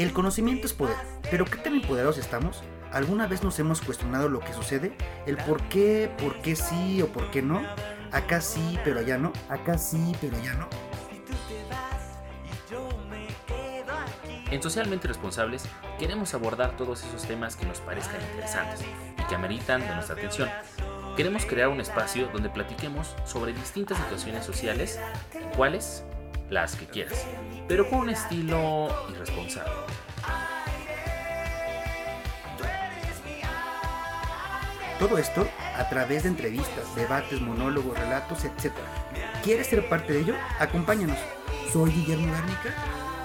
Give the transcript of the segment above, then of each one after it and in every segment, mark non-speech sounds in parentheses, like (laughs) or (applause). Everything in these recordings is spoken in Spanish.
El conocimiento es poder, pero ¿qué tan empoderados estamos? ¿Alguna vez nos hemos cuestionado lo que sucede? ¿El por qué, por qué sí o por qué no? Acá sí, pero allá no. Acá sí, pero allá no. En Socialmente Responsables queremos abordar todos esos temas que nos parezcan interesantes y que ameritan de nuestra atención. Queremos crear un espacio donde platiquemos sobre distintas situaciones sociales, cuáles, las que quieras, pero con un estilo irresponsable. Todo esto a través de entrevistas, debates, monólogos, relatos, etc. ¿Quieres ser parte de ello? Acompáñanos. Soy Guillermo Garnica.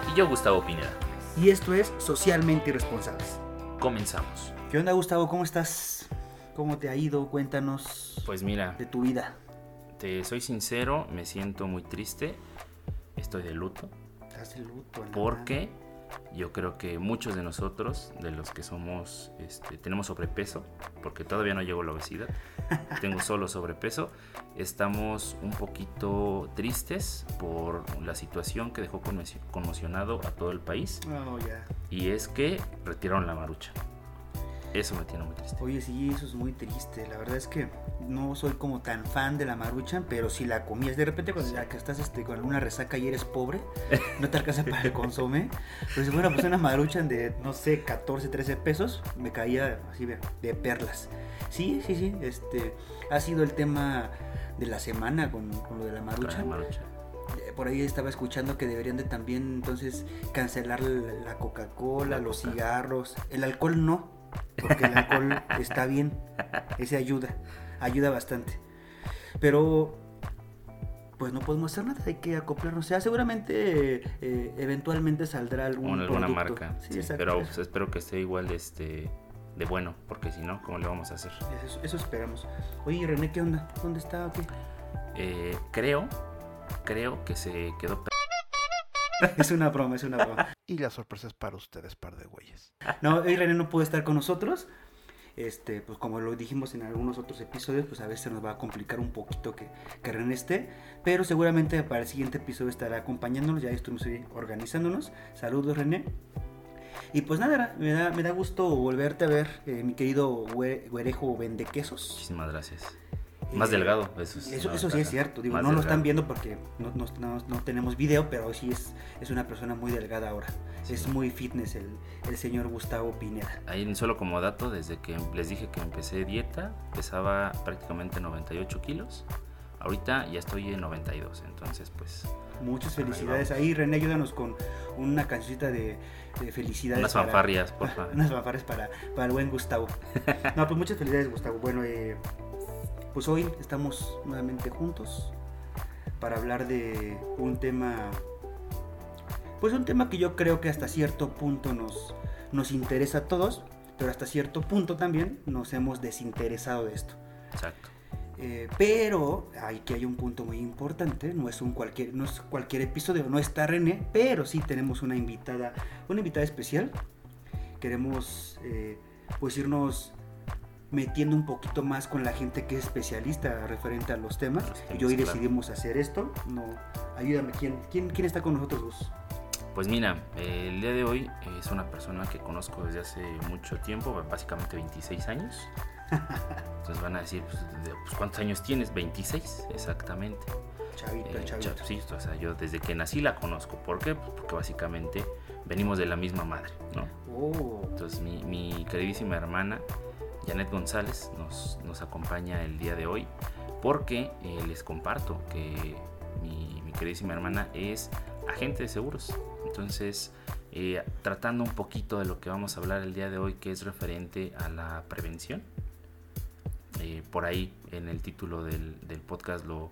Y yo, Gustavo Pineda. Y esto es Socialmente Irresponsables. Comenzamos. ¿Qué onda, Gustavo? ¿Cómo estás? ¿Cómo te ha ido? Cuéntanos. Pues mira. De tu vida. Te soy sincero, me siento muy triste. Estoy de luto. Estás de luto. Porque yo creo que muchos de nosotros, de los que somos, este, tenemos sobrepeso, porque todavía no llego a la obesidad, (laughs) tengo solo sobrepeso, estamos un poquito tristes por la situación que dejó conmocionado a todo el país. Oh, y es que retiraron la marucha. Eso me tiene muy triste. Oye, sí, eso es muy triste. La verdad es que no soy como tan fan de la marucha, pero si la comías de repente cuando ya que estás este, con alguna resaca y eres pobre, (laughs) no te alcanza para el consome. Pero si fuera pues una maruchan de, no sé, 14, 13 pesos, me caía así de, perlas. Sí, sí, sí. Este, ha sido el tema de la semana con, lo de la marucha. Eh, por ahí estaba escuchando que deberían de también entonces cancelar la Coca-Cola, los cigarros, el alcohol no, porque el alcohol (laughs) está bien, ese ayuda, ayuda bastante. Pero pues no podemos hacer nada, hay que acoplarnos. O sea, seguramente eh, eventualmente saldrá algún alguna marca. Sí, pero pues, espero que esté igual de este de bueno, porque si no, ¿cómo le vamos a hacer? Eso, esperamos. Oye, René, ¿qué onda? ¿Dónde está o qué? Eh, creo, creo que se quedó (laughs) es una broma, es una broma. Y la sorpresa es para ustedes, par de güeyes. No, hoy René no puede estar con nosotros. Este, pues como lo dijimos en algunos otros episodios, pues a veces nos va a complicar un poquito que, que René esté. Pero seguramente para el siguiente episodio estará acompañándonos. Ya estuvimos organizándonos. Saludos, René. Y pues nada, me da, me da gusto volverte a ver, eh, mi querido güerejo vende quesos. Muchísimas gracias. Más delgado, eso, eso, sí es cierto. Digo, no lo están viendo porque no, no, tenemos video, pero sí es, es una persona muy delgada ahora. Es muy fitness el, el, señor Gustavo Pineda. Ahí solo como dato, desde que les dije que empecé dieta, pesaba prácticamente 98 kilos. Ahorita ya estoy en 92, entonces pues... Muchas felicidades. Ahí, René, ayúdanos con una cancioncita de, de felicidades. Unas fanfarrias, por favor. (laughs) Unas fanfarrias para, para el buen Gustavo. (laughs) No, pues muchas felicidades, Gustavo. Bueno, eh, pues hoy estamos nuevamente juntos para hablar de un tema, pues un tema que yo creo que hasta cierto punto nos, nos interesa a todos, pero hasta cierto punto también nos hemos desinteresado de esto. Exacto. Eh, pero aquí hay un punto muy importante, no es un cualquier, no es cualquier episodio, no está René, pero sí tenemos una invitada, una invitada especial. Queremos eh, pues irnos metiendo un poquito más con la gente que es especialista referente a los temas. y hoy decidimos hacer esto. No, ayúdame, ¿quién, quién, quién está con nosotros dos? Pues mira, el día de hoy es una persona que conozco desde hace mucho tiempo, básicamente 26 años. (laughs) Entonces van a decir, pues, pues ¿cuántos años tienes? 26, exactamente. Chavito, eh, chavito. sí, o sea, yo desde que nací la conozco. ¿Por qué? Pues porque básicamente venimos de la misma madre, ¿no? Oh. Entonces mi, mi queridísima hermana Janet González nos, nos acompaña el día de hoy porque eh, les comparto que mi, queridísima hermana es agente de seguros. Entonces, eh, tratando un poquito de lo que vamos a hablar el día de hoy, que es referente a la prevención. Eh, por ahí en el título del, podcast lo,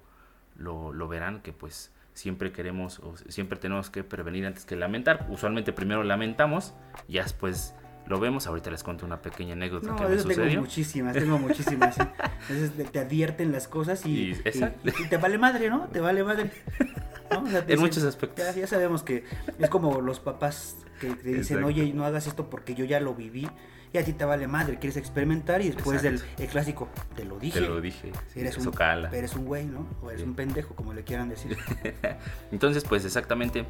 lo, lo, verán que pues siempre queremos o siempre tenemos que prevenir antes que lamentar. Usualmente primero lamentamos y después lo vemos. Ahorita les cuento una pequeña anécdota que me sucedió. Tengo muchísimas, tengo muchísimas. Entonces te advierten las cosas y, te vale madre, ¿no? Te vale madre. en muchos aspectos. Ya, sabemos que es como los papás que te dicen, oye, no hagas esto porque yo ya lo viví. Y a ti te vale madre, quieres experimentar y después del el clásico, te lo dije. Te lo dije. eres, un, eres un güey, ¿no? O eres un pendejo, como le quieran decir. (laughs) Entonces, pues exactamente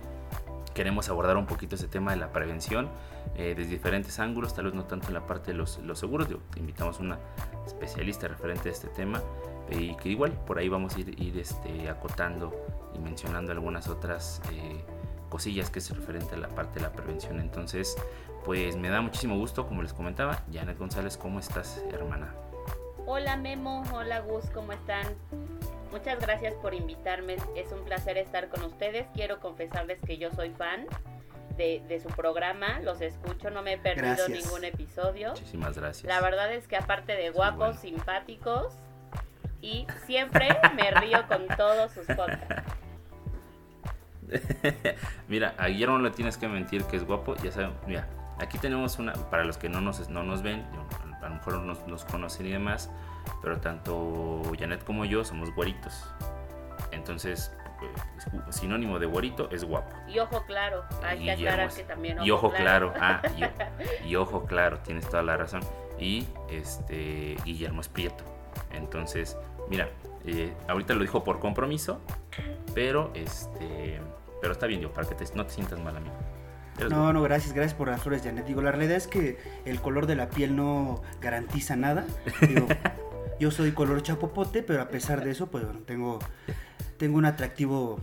queremos abordar un poquito ese tema de la prevención eh, desde diferentes ángulos, tal vez no tanto en la parte de los, los seguros. Digo, invitamos a una especialista referente a este tema y que igual por ahí vamos a ir, ir este, acotando y mencionando algunas otras eh, cosillas que es referente a la parte de la prevención. Entonces, pues me da muchísimo gusto, como les comentaba, Janet González, ¿cómo estás, hermana? Hola Memo, hola Gus, ¿cómo están? Muchas gracias por invitarme, es un placer estar con ustedes. Quiero confesarles que yo soy fan de, de su programa, los escucho, no me he perdido Gracias. ningún episodio. Muchísimas gracias. La verdad es que aparte de guapos, simpáticos, y siempre me río con todos sus podcasts. (laughs) mira, a Guillermo no le tienes que mentir que es guapo, ya saben, mira, aquí tenemos una, para los que no nos, no nos ven, a lo mejor nos, nos conocen y demás, pero tanto Janet como yo somos güeritos. Entonces, eh, sinónimo de güerito es guapo. Y ojo claro, hay que Guillermo aclarar que también y ojo claro, ah, y, y ojo claro, tienes toda la razón. Y este Guillermo es prieto. Entonces, mira, eh, ahorita lo dijo por compromiso, pero este, pero está bien, digo, para que te- no te sientas mal, amigo. Eres No, guapo. no, gracias, gracias por las flores, Janet. Digo, la realidad es que el color de la piel no garantiza nada. (laughs) Digo, yo soy color chapopote, pero a pesar de eso, pues bueno, tengo, tengo un atractivo,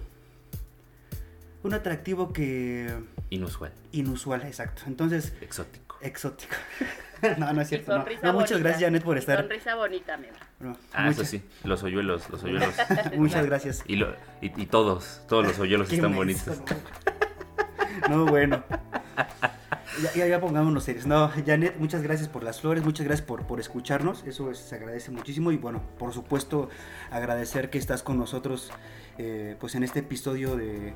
un atractivo que Inusual, inusual, exacto. Entonces, exótico. exótico. (laughs) no, no es cierto. No, No, muchas gracias, Janet, por estar. Sonrisa bonita, Memo. no, Ah, muchas, eso sí, los hoyuelos, los hoyuelos. (laughs) Muchas gracias. y, lo- y, y todos, todos los hoyuelos están bonitos. No, (laughs) No, bueno. Ya, ya, ya pongámonos serios. No, Janet, muchas gracias por las flores, muchas gracias por, por escucharnos. Eso es- se agradece muchísimo. Y bueno, por supuesto, agradecer que estás con nosotros eh, pues en este episodio de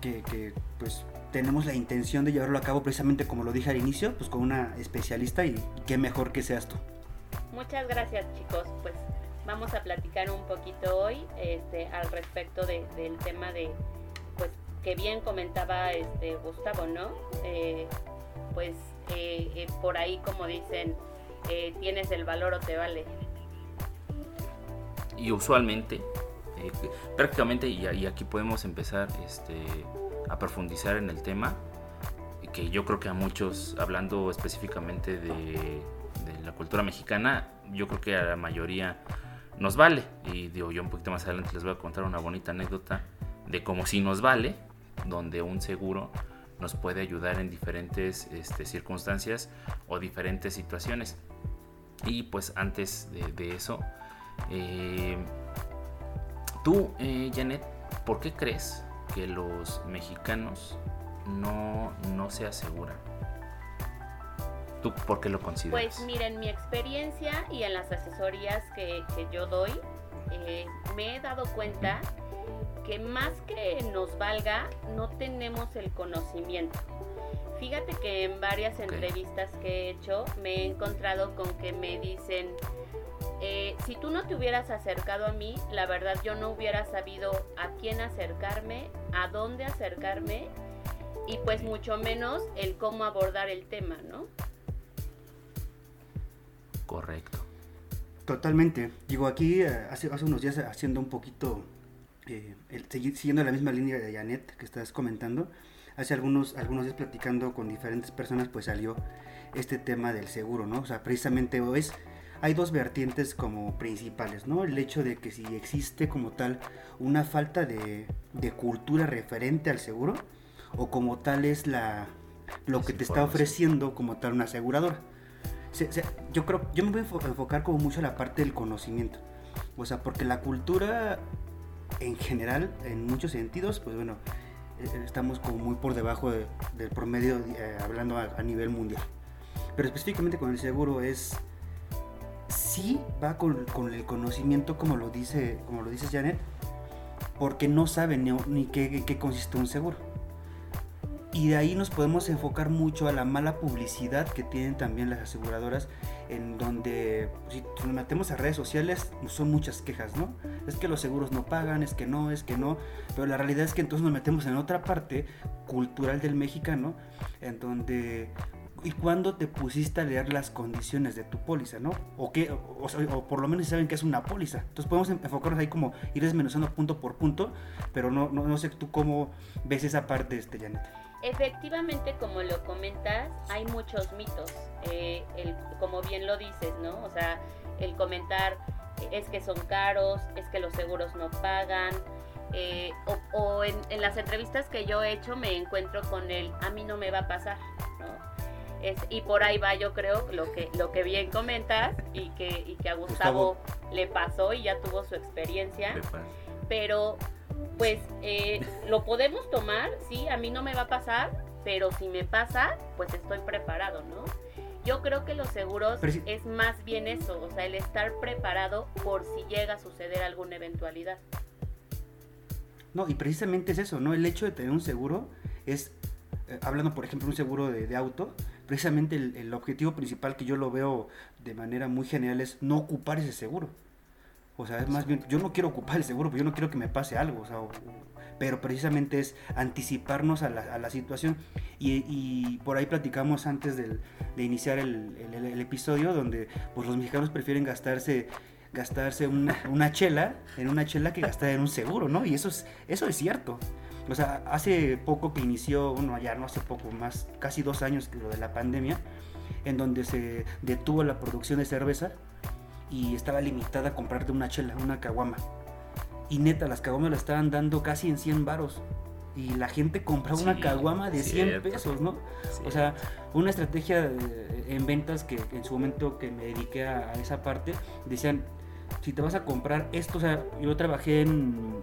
que, pues tenemos la intención de llevarlo a cabo precisamente como lo dije al inicio, pues con una especialista y qué mejor que seas tú. Muchas gracias chicos, pues vamos a platicar un poquito hoy este, al respecto de- del tema de, pues que bien comentaba este Gustavo, ¿no? Eh, pues eh, eh, por ahí como dicen, tienes el valor o te vale. y usualmente, prácticamente, y, aquí podemos empezar este, a profundizar en el tema, que yo creo que a muchos, hablando específicamente de, de la cultura mexicana, yo creo que a la mayoría nos vale. Y digo, yo un poquito más adelante les voy a contar una bonita anécdota de cómo si nos vale, donde un seguro nos puede ayudar en diferentes este, circunstancias o diferentes situaciones. Y pues antes de, de eso, eh, tú, eh, Janet, ¿por qué crees que los mexicanos no, no se aseguran? ¿Tú por qué lo consideras? Pues miren, mi experiencia y en las asesorías que, que yo doy, eh, me he dado cuenta que más que nos valga, no tenemos el conocimiento. Fíjate que en varias entrevistas que he hecho me he encontrado con que me dicen, eh, si tú no te hubieras acercado a mí, la verdad yo no hubiera sabido a quién acercarme, a dónde acercarme y pues mucho menos el cómo abordar el tema, ¿no? Correcto. Totalmente. Digo, aquí eh, hace, hace unos días haciendo un poquito, eh, el- siguiendo la misma línea de Janet que estás comentando, hace algunos, algunos días platicando con diferentes personas, pues salió este tema del seguro, ¿no? O sea, precisamente es, hay dos vertientes como principales, ¿no? El hecho de que si existe como tal una falta de, de cultura referente al seguro, o como tal es la lo que te está ofreciendo como tal una aseguradora. Se- se- yo creo, yo me voy a enfo- enfocar como mucho a la parte del conocimiento. O sea, porque la cultura en general, en muchos sentidos, pues bueno, eh, estamos como muy por debajo de- del promedio, eh, hablando a, a nivel mundial. Pero específicamente con el seguro es, sí va con, con el conocimiento como lo dice, como lo dices Janet, porque no saben ni, ni qué, qué consiste un seguro. Y de ahí nos podemos enfocar mucho a la mala publicidad que tienen también las aseguradoras, en donde si nos metemos a redes sociales son muchas quejas, ¿no? Es que los seguros no pagan, es que no, es que no, pero la realidad es que entonces nos metemos en otra parte cultural del mexicano, en donde y cuándo te pusiste a leer las condiciones de tu póliza, ¿no? O, qué, o, por lo menos saben que es una póliza. Entonces podemos enfocarnos ahí como ir desmenuzando punto por punto, pero no, no, no sé tú cómo ves esa parte, este, Janet. Efectivamente, como lo comentas, hay muchos mitos. Eh, el, como bien lo dices, ¿no? O sea, el comentar eh, es que son caros, es que los seguros no pagan. eh, o o en, en las entrevistas que yo he hecho me encuentro con el a mí no me va a pasar, ¿no? Es, y por ahí va yo creo lo que, lo que bien comentas y que, y que a Gustavo, le pasó y ya tuvo su experiencia pero pues eh, lo podemos tomar, sí, a mí no me va a pasar, pero si me pasa, pues estoy preparado, ¿no? Yo creo que los seguros si- es más bien eso, o sea, el estar preparado por si llega a suceder alguna eventualidad. No, y precisamente es eso, ¿no? El hecho de tener un seguro es, eh, hablando por ejemplo de un seguro de, de auto, precisamente el, el objetivo principal que yo lo veo de manera muy general es no ocupar ese seguro. O sea, es más bien, yo no quiero ocupar el seguro, yo no quiero que me pase algo, o sea, pero precisamente es anticiparnos a la, a la situación. Y, por ahí platicamos antes de iniciar el, episodio, donde pues los mexicanos prefieren gastarse gastarse una, una chela en una chela que gastar en un seguro, ¿no? Y eso es, eso es cierto. O sea, hace poco que inició, bueno, ya no hace poco, más casi dos años lo de la pandemia, en donde se detuvo la producción de cerveza y estaba limitada a comprarte una chela, una caguama. Y neta, las caguamas la estaban dando casi en 100 varos. Y la gente compraba una Sí, caguama de 100 cierto. pesos, ¿no? sí. O sea, una estrategia eh, en ventas que en su momento que me dediqué a, a esa parte, decían, si te vas a comprar esto, o sea, yo trabajé en,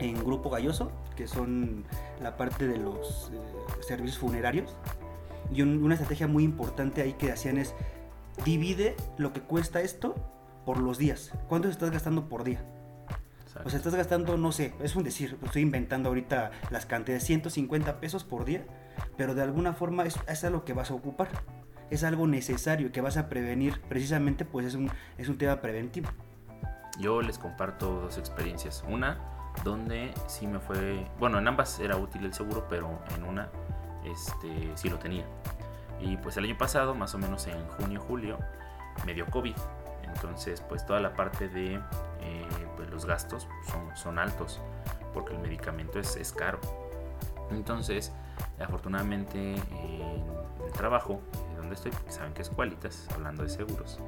en Grupo Galloso, que son la parte de los eh, servicios funerarios, y un- una estrategia muy importante ahí que hacían es, divide lo que cuesta esto por los días. ¿Cuánto estás gastando por día? Exacto. O sea, estás gastando, no sé, es un decir, estoy inventando ahorita las cantidades, 150 pesos por día, pero de alguna forma es, es algo que vas a ocupar. Es algo necesario que vas a prevenir, precisamente pues es un, es un tema preventivo. Yo les comparto dos experiencias. Una donde sí me fue, bueno, en ambas era útil el seguro, pero en una este sí lo tenía. Y pues el año pasado, más o menos en junio, julio, me dio COVID. Entonces, pues toda la parte de eh, pues, los gastos son, son altos porque el medicamento es, es caro. Entonces, afortunadamente en el trabajo eh, donde estoy, porque saben que es Qualitas, hablando de seguros.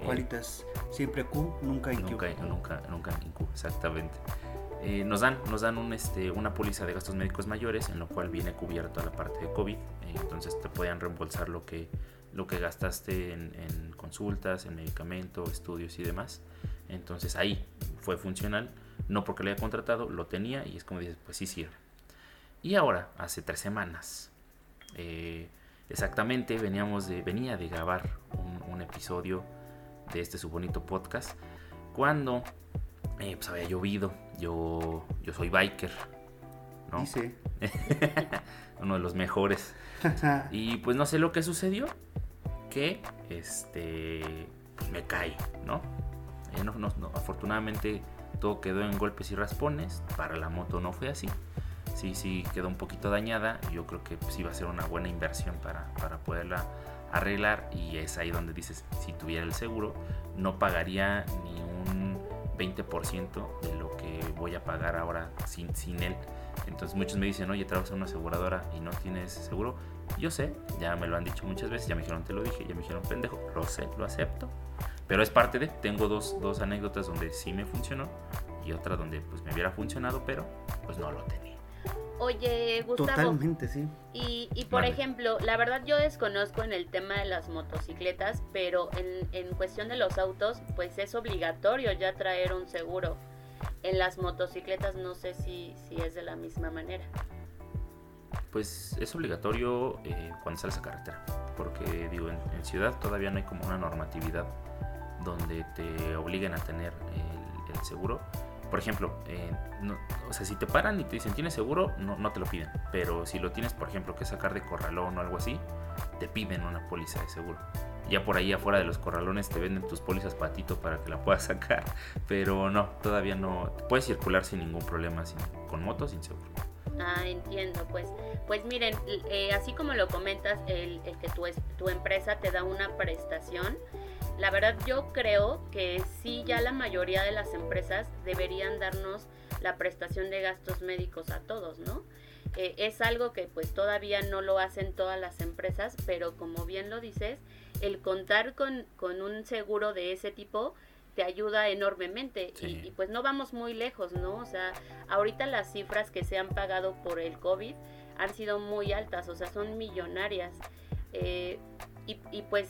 eh, Cualitas, siempre Q, nunca IQ. Nunca, nunca, nunca en Q, exactamente. Eh, nos dan, nos dan un, este, una póliza de gastos médicos mayores en lo cual viene cubierta la parte de COVID. eh, entonces te pueden reembolsar lo que, lo que gastaste en, en consultas, en medicamento, estudios y demás. Entonces ahí fue funcional. No porque lo haya contratado, lo tenía y es como dices, pues sí sirve. Y ahora, hace tres semanas, eh, exactamente veníamos de, venía de grabar un, un episodio de este su bonito podcast cuando eh, pues había llovido. Yo, yo soy biker, ¿no? Dice. (laughs) Uno de los mejores. (laughs) Y pues no sé lo que sucedió. Que este me cae, ¿no? Eh, no, no, no, Afortunadamente todo quedó en golpes y raspones. Para la moto no fue así. Sí, sí quedó un poquito dañada. Yo creo que sí va a ser una buena inversión para, para poderla arreglar. Y es ahí donde dices, si tuviera el seguro, no pagaría ni un 20% de lo que voy a pagar ahora sin, sin él. Entonces muchos me dicen, oye, trabajas en una aseguradora y no tienes seguro. Yo sé, ya me lo han dicho muchas veces, ya me dijeron, te lo dije, ya me dijeron, pendejo, lo sé, lo acepto. Pero es parte de, tengo dos, dos anécdotas donde sí me funcionó y otra donde pues me hubiera funcionado, pero pues no lo tenía. Oye, Gustavo, Totalmente, sí. y, y por Vale. ejemplo, la verdad yo desconozco en el tema de las motocicletas, pero en, en cuestión de los autos, pues es obligatorio ya traer un seguro. En las motocicletas no sé si, si es de la misma manera. Pues es obligatorio eh, cuando sales a carretera, porque digo, en, en ciudad todavía no hay como una normatividad donde te obliguen a tener el, el seguro. Por ejemplo, eh, no- o sea, si te paran y te dicen tienes seguro, no, no te lo piden. Pero si lo tienes, por ejemplo, que sacar de corralón o algo así, te piden una póliza de seguro. Ya por ahí afuera de los corralones te venden tus pólizas patito para que la puedas (laughs) sacar. Pero no, todavía no. Puedes circular sin ningún problema sin, con moto sin seguro. Ah, entiendo, pues, pues miren, eh, así como lo comentas, el, el que tu, tu empresa te da una prestación, la verdad yo creo que sí ya la mayoría de las empresas deberían darnos la prestación de gastos médicos a todos, ¿no? Eh, es algo que pues todavía no lo hacen todas las empresas, pero como bien lo dices, el contar con, con un seguro de ese tipo te ayuda enormemente Sí. y, y, pues no vamos muy lejos, ¿no? O sea, ahorita las cifras que se han pagado por el COVID han sido muy altas, o sea, son millonarias. Eh, y, y pues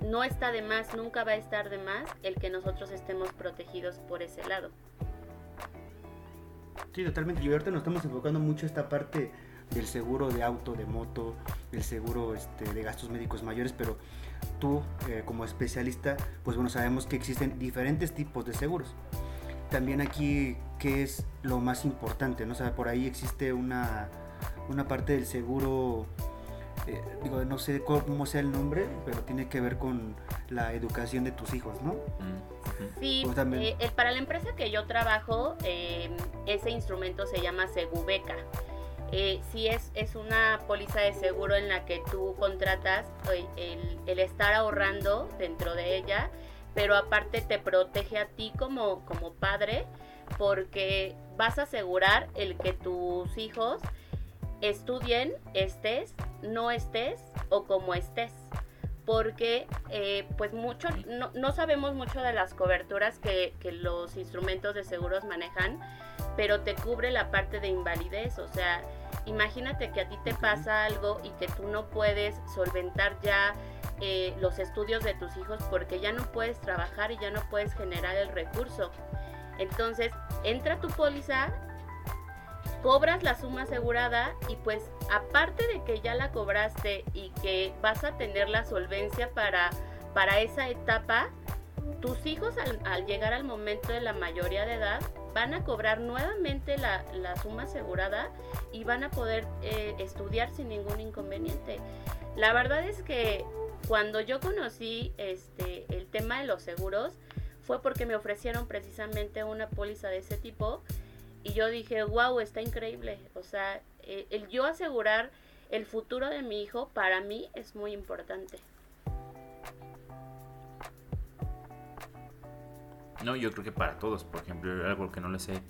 no está de más, nunca va a estar de más el que nosotros estemos protegidos por ese lado. Sí, totalmente. Y ahorita nos estamos enfocando mucho esta parte del seguro de auto, de moto, del seguro este, de gastos médicos mayores, pero tú eh, como especialista, pues bueno, sabemos que existen diferentes tipos de seguros. También aquí, ¿qué es lo más importante? ¿no? O sea, por ahí existe una, una parte del seguro, eh, digo, no sé cómo sea el nombre, pero tiene que ver con la educación de tus hijos, ¿no? Mm. Sí, Pues también. eh, para la empresa que yo trabajo, eh, ese instrumento se llama Segubeca. Eh, sí es, es una póliza de seguro en la que tú contratas eh, el, el estar ahorrando dentro de ella, pero aparte te protege a ti como, como padre porque vas a asegurar el que tus hijos estudien, estés, no estés o como estés. Porque eh, pues mucho, no, no sabemos mucho de las coberturas que, que los instrumentos de seguros manejan, pero te cubre la parte de invalidez. O sea, imagínate que a ti te pasa algo y que tú no puedes solventar ya eh, los estudios de tus hijos porque ya no puedes trabajar y ya no puedes generar el recurso. Entonces, entra tu póliza, cobras la suma asegurada y pues aparte de que ya la cobraste y que vas a tener la solvencia para, para esa etapa, tus hijos al, al llegar al momento de la mayoría de edad van a cobrar nuevamente la, la suma asegurada y van a poder eh, estudiar sin ningún inconveniente. La verdad es que cuando yo conocí este, el tema de los seguros fue porque me ofrecieron precisamente una póliza de ese tipo y yo dije, wow, está increíble. O sea, eh, el yo asegurar el futuro de mi hijo para mí es muy importante. No, yo creo que para todos, por ejemplo, algo que no les he,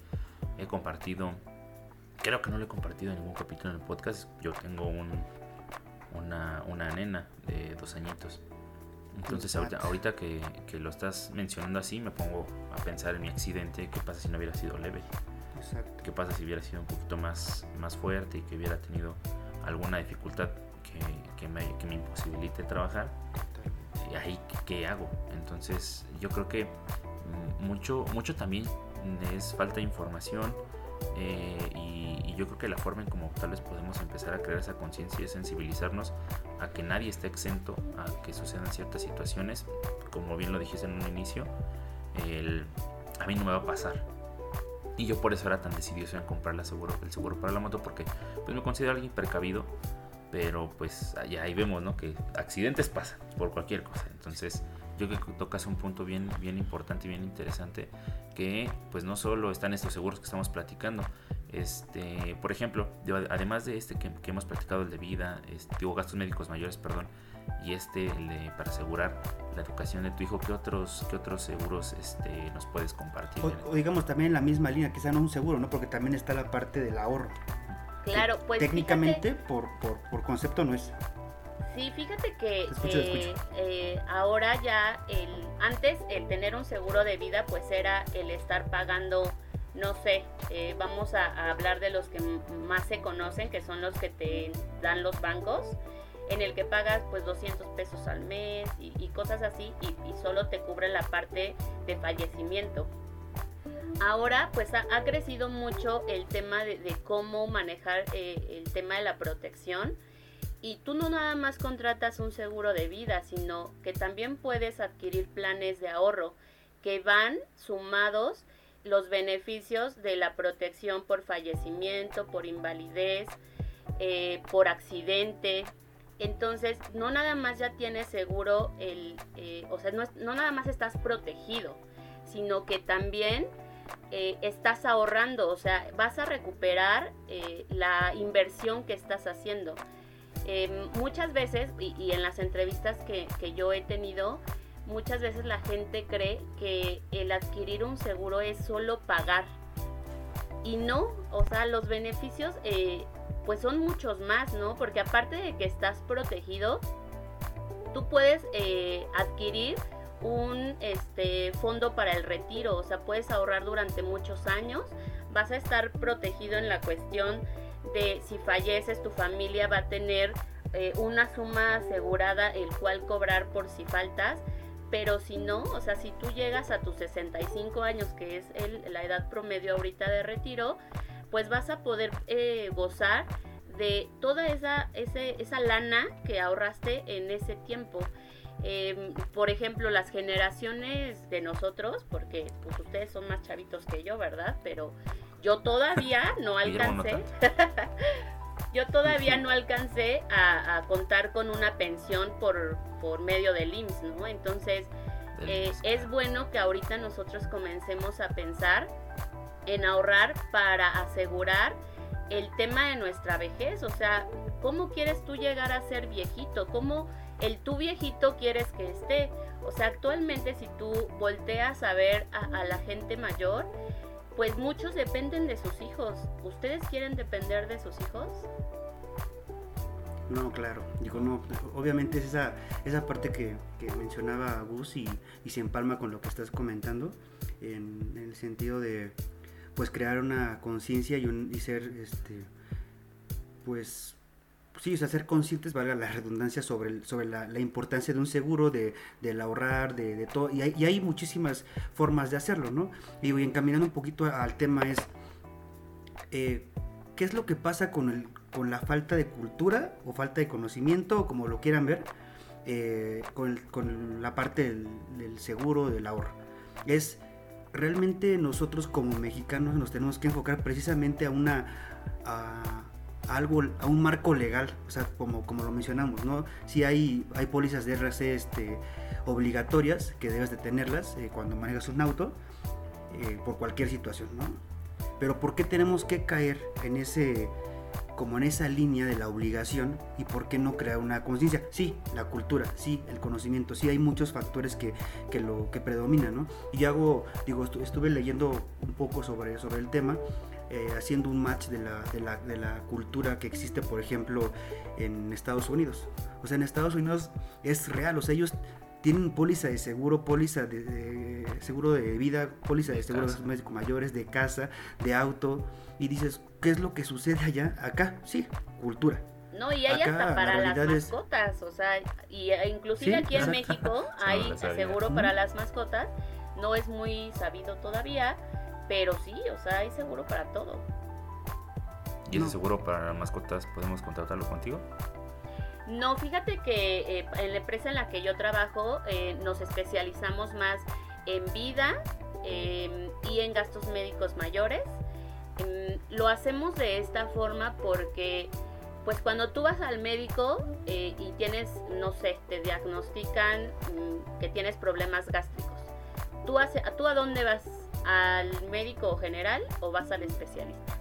he compartido, creo que no lo he compartido en ningún capítulo en el podcast, yo tengo un, una, una nena de dos añitos. Entonces ahorita, ahorita que, que lo estás mencionando así, me pongo a pensar en mi accidente, qué pasa si no hubiera sido leve, Exacto. qué pasa si hubiera sido un poquito más, más fuerte y que hubiera tenido alguna dificultad que, que me, que me imposibilite trabajar. Y ahí ¿qué- hago entonces yo creo que mucho mucho también es falta de información eh, y, yo creo que la forma en como tal vez podemos empezar a crear esa conciencia y sensibilizarnos a que nadie esté exento a que sucedan ciertas situaciones. Como bien lo dijiste en un inicio a mí no me va a pasar y yo por eso era tan decidioso en comprar la seguro, el seguro para la moto porque pues me considero alguien precavido pero pues ahí, ahí vemos ¿no? que accidentes pasan por cualquier cosa. Entonces yo creo que tocas un punto bien, bien importante y bien interesante que pues no solo están estos seguros que estamos platicando este por ejemplo yo, además de este que, que hemos platicado el de vida este, digo gastos médicos mayores perdón y este el de, para asegurar la educación de tu hijo qué otros qué otros seguros este nos puedes compartir O, o digamos también en la misma línea, quizá no un seguro, ¿no? Porque también está la parte del ahorro. Claro, pues técnicamente por, por, por concepto no es. Sí, fíjate que, escucho, escucho. eh, ahora ya, el, antes el tener un seguro de vida pues era el estar pagando, no sé, eh, vamos a, a hablar de los que más se conocen, que son los que te dan los bancos, en el que pagas pues 200 pesos al mes y, y cosas así y, y solo te cubre la parte de fallecimiento. Ahora pues ha, ha crecido mucho el tema de, de cómo manejar eh, el tema de la protección y tú no nada más contratas un seguro de vida, sino que también puedes adquirir planes de ahorro que van sumados los beneficios de la protección por fallecimiento, por invalidez, eh, por accidente. Entonces, no nada más ya tienes seguro el, eh, o sea, no, no nada más estás protegido, sino que también eh, estás ahorrando, o sea, vas a recuperar eh, la inversión que estás haciendo. Em, muchas veces, y, en las entrevistas que, que yo he tenido, muchas veces la gente cree que el adquirir un seguro es solo pagar. Y no, o sea, los beneficios eh, pues son muchos más, ¿no? Porque aparte de que estás protegido, tú puedes eh, adquirir un este, fondo para el retiro, o sea, puedes ahorrar durante muchos años, vas a estar protegido en la cuestión de si falleces, tu familia va a tener eh, una suma asegurada el cual cobrar por si faltas, pero si no, o sea, si tú llegas a tus 65 años, que es la edad promedio ahorita de retiro, pues vas a poder eh, gozar de toda esa, esa lana que ahorraste en ese tiempo. Em, por ejemplo, las generaciones de nosotros, porque pues ustedes son más chavitos que yo, ¿verdad? Pero (laughs) yo todavía no alcancé. yo todavía no alcancé a, contar con una pensión por, por medio del IMSS, ¿no? Entonces, eh, es bueno que ahorita nosotros comencemos a pensar en ahorrar para asegurar el tema de nuestra vejez, o sea, ¿cómo quieres tú llegar a ser viejito? ¿Cómo el tú viejito quieres que esté? O sea, actualmente si tú volteas a ver a, la gente mayor, pues muchos dependen de sus hijos. ¿Ustedes quieren depender de sus hijos? No, claro. Digo, no, obviamente es esa, esa parte que, mencionaba Gus y, y, se empalma con lo que estás comentando, en el sentido de, pues crear una conciencia y, y, ser, este, pues, sí, o sea, ser conscientes, valga la redundancia, sobre, sobre la, importancia de un seguro, de, del ahorrar, de, todo, y hay, y hay, muchísimas formas de hacerlo, ¿no? Y voy encaminando un poquito al tema es, eh, ¿qué es lo que pasa con, el, con la falta de cultura o falta de conocimiento, o como lo quieran ver, eh, con, con, la parte del, del seguro, del ahorro? Es realmente nosotros como mexicanos nos tenemos que enfocar precisamente a una a, algo a un marco legal, o sea, como, como lo mencionamos, ¿no? Si hay, hay pólizas de RC este, obligatorias que debes de tenerlas eh, cuando manejas un auto eh, por cualquier situación, ¿no? Pero ¿por qué tenemos que caer en ese como en esa línea de la obligación y por qué no crear una conciencia. Sí, la cultura, sí, el conocimiento, sí hay muchos factores que, que lo que predominan, ¿no? Y hago, digo, estuve leyendo un poco sobre, sobre el tema, eh, haciendo un match de la, de, la, de la cultura que existe, por ejemplo, en Estados Unidos. O sea, en Estados Unidos es real, o sea, ellos tienen póliza de seguro, póliza de, seguro de vida, póliza de, seguro de médicos mayores, de casa, de auto, y dices, ¿qué es lo que sucede allá? Acá, sí, cultura. No, y hay hasta para las mascotas, o sea, y e inclusive aquí en México (laughs) hay seguro para las mascotas, no es muy sabido todavía, pero sí, o sea, hay seguro para todo. ¿Y ese seguro para mascotas podemos contratarlo contigo? No, fíjate que eh, en la empresa en la que yo trabajo eh, nos especializamos más en vida em, y en gastos médicos mayores. Em, lo hacemos de esta forma porque pues cuando tú vas al médico eh, y tienes, no sé, te diagnostican mm, que tienes problemas gástricos, ¿tú, hace, ¿tú a dónde vas? ¿Al médico general o vas al especialista?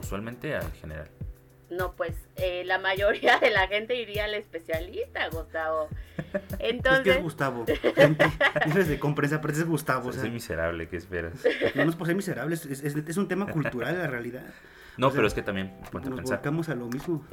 Usualmente al general. No, pues eh, la mayoría de la gente iría al especialista, Gustavo. Entonces... (laughs) Es que es Gustavo. (laughs) Dices de comprensa, pero es Gustavo. O sea, miserable, ¿qué esperas? No, no es por ser miserable, es, es, un tema cultural la realidad. No, pero es que también nos volcamos a lo mismo.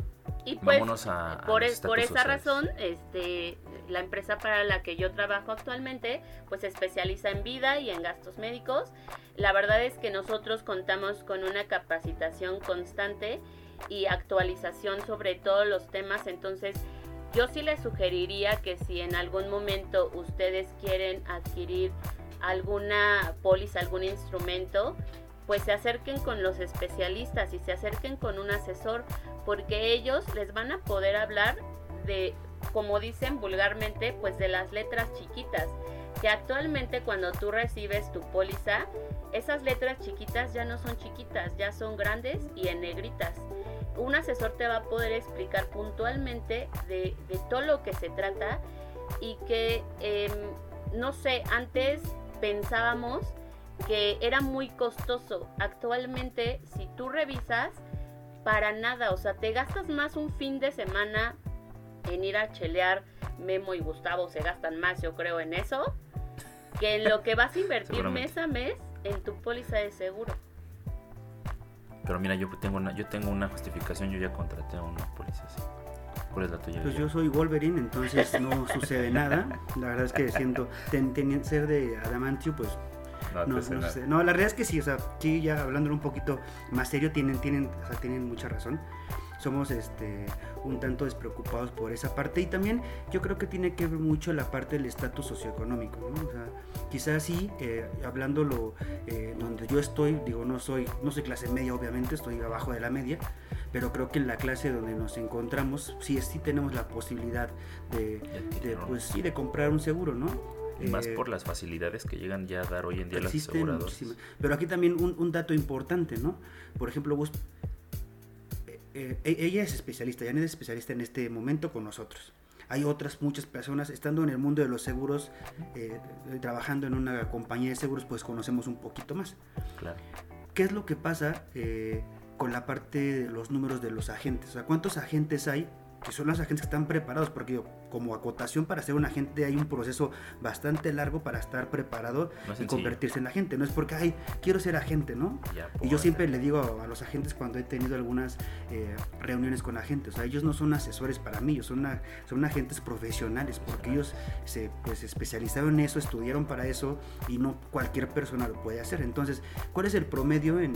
Y pues, a, por, por esa razón, este, la empresa para la que yo trabajo actualmente, pues se especializa en vida y en gastos médicos. La verdad es que nosotros contamos con una capacitación constante y actualización sobre todos los temas. Entonces, yo sí les sugeriría que si en algún momento ustedes quieren adquirir alguna póliza, algún instrumento, pues se acerquen con los especialistas y se acerquen con un asesor, porque ellos les van a poder hablar de, como dicen vulgarmente, pues de las letras chiquitas, que actualmente cuando tú recibes tu póliza, esas letras chiquitas ya no son chiquitas, ya son grandes y en negritas. Un asesor te va a poder explicar puntualmente de, todo lo que se trata y que, em, no sé, antes pensábamos que era muy costoso. Actualmente, si tú revisas, para nada, o sea, te gastas más un fin de semana en ir a chelear. Memo y Gustavo se gastan más, yo creo, en eso, que en lo que vas a invertir mes a mes en tu póliza de seguro. Pero mira, yo tengo una, yo tengo una justificación, yo ya contraté a una póliza así. ¿Cuál es la tuya? Pues yo soy Wolverine, entonces no sucede nada. La verdad es que siento, ten, ser de Adamantio, pues no, no, no, la realidad es que sí, o sea, sí, ya hablándolo un poquito más serio, tienen, tienen, o sea, tienen mucha razón somos este, un tanto despreocupados por esa parte y también yo creo que tiene que ver mucho la parte del estatus socioeconómico, ¿no? O sea, quizás sí, eh, hablándolo eh, donde yo estoy, digo, no soy, no soy clase media obviamente, estoy abajo de la media, pero creo que en la clase donde nos encontramos sí, sí tenemos la posibilidad de, pues, sí, de comprar un seguro, ¿no? Y más eh, por las facilidades que llegan ya a dar hoy en día las aseguradoras. Pero aquí también un, un, dato importante, ¿no? Por ejemplo, vos eh, e-, ella es especialista, ya no es especialista en este momento con nosotros. Hay otras muchas personas, estando en el mundo de los seguros, eh, trabajando en una compañía de seguros, pues conocemos un poquito más. Claro. ¿Qué es lo que pasa eh, con la parte de los números de los agentes? O sea, ¿cuántos agentes hay que son los agentes que están preparados, porque como acotación para ser un agente hay un proceso bastante largo para estar preparado y convertirse en agente. No es porque, ay, quiero ser agente, ¿no? y yo siempre le digo a, los agentes cuando he tenido algunas eh, reuniones con agentes, o sea, ellos no son asesores para mí, ellos son, son agentes profesionales, porque ellos se pues, especializaron en eso, estudiaron para eso y no cualquier persona lo puede hacer. Entonces, ¿cuál es el promedio en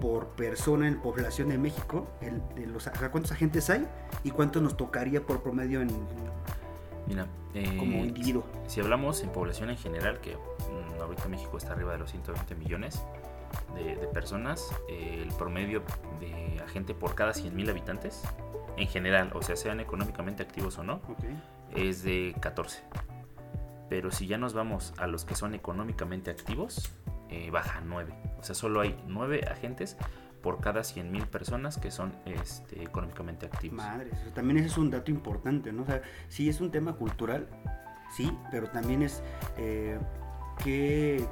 por persona en población de México, el, de los, ¿cuántos agentes hay y cuánto nos tocaría por promedio en, Mira, como eh, individuo? Si, hablamos en población en general, que mm, ahorita México está arriba de los 120 millones de, personas, eh, el promedio de agente por cada 100 mil habitantes, en general, o sea, sean económicamente activos o no, es de 14. Pero si ya nos vamos a los que son económicamente activos, eh, baja 9. O sea, solo hay 9 agentes por cada 100.000 personas que son este, económicamente activos. Madre, también ese es un dato importante, ¿no? O sea, sí es un tema cultural, sí, pero también es eh, que,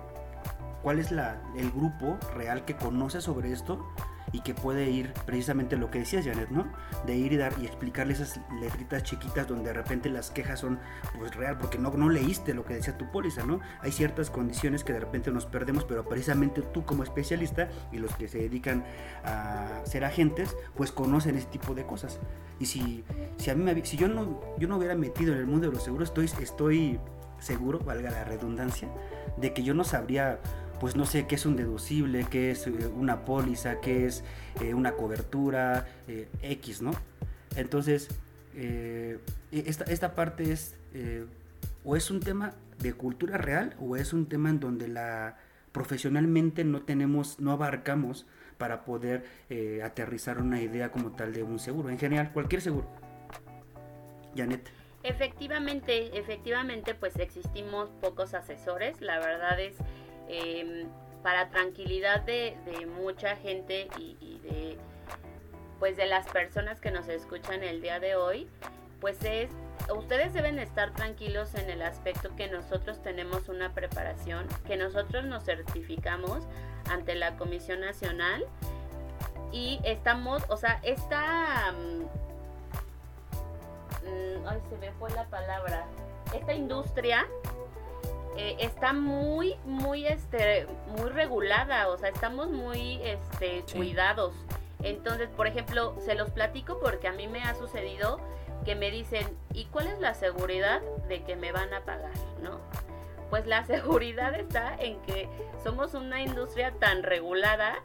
cuál es la, el grupo real que conoce sobre esto y que puede ir precisamente lo que decías Janet, ¿no? De ir y dar y explicarle esas letritas chiquitas donde de repente las quejas son pues real porque no, no leíste lo que decía tu póliza, ¿no? Hay ciertas condiciones que de repente nos perdemos, pero precisamente tú como especialista y los que se dedican a ser agentes, pues conocen ese tipo de cosas. Y si, si a mí si yo no yo no hubiera metido en el mundo de los seguros, estoy estoy seguro, valga la redundancia, de que yo no sabría pues no sé qué es un deducible, qué es eh, una póliza, qué es eh, una cobertura, eh, X, ¿no? Entonces, esta, esta, parte es, o es un tema de cultura real, o es un tema en donde la profesionalmente no tenemos, no abarcamos para poder aterrizar una idea como tal de un seguro, en general, cualquier seguro. Janet. Efectivamente, efectivamente, pues existimos pocos asesores, la verdad es Em, para tranquilidad de, mucha gente y, de pues de las personas que nos escuchan el día de hoy, pues es ustedes deben estar tranquilos en el aspecto que nosotros tenemos una preparación, que nosotros nos certificamos ante la Comisión Nacional y estamos, o sea, esta mm, mm, ay se me fue la palabra, esta industria eh, está muy, muy, este, muy regulada, o sea, estamos muy, este, cuidados. Entonces, por ejemplo, se los platico porque a mí me ha sucedido que me dicen, ¿y cuál es la seguridad de que me van a pagar? ¿No? Pues la (laughs) seguridad está en que somos una industria tan regulada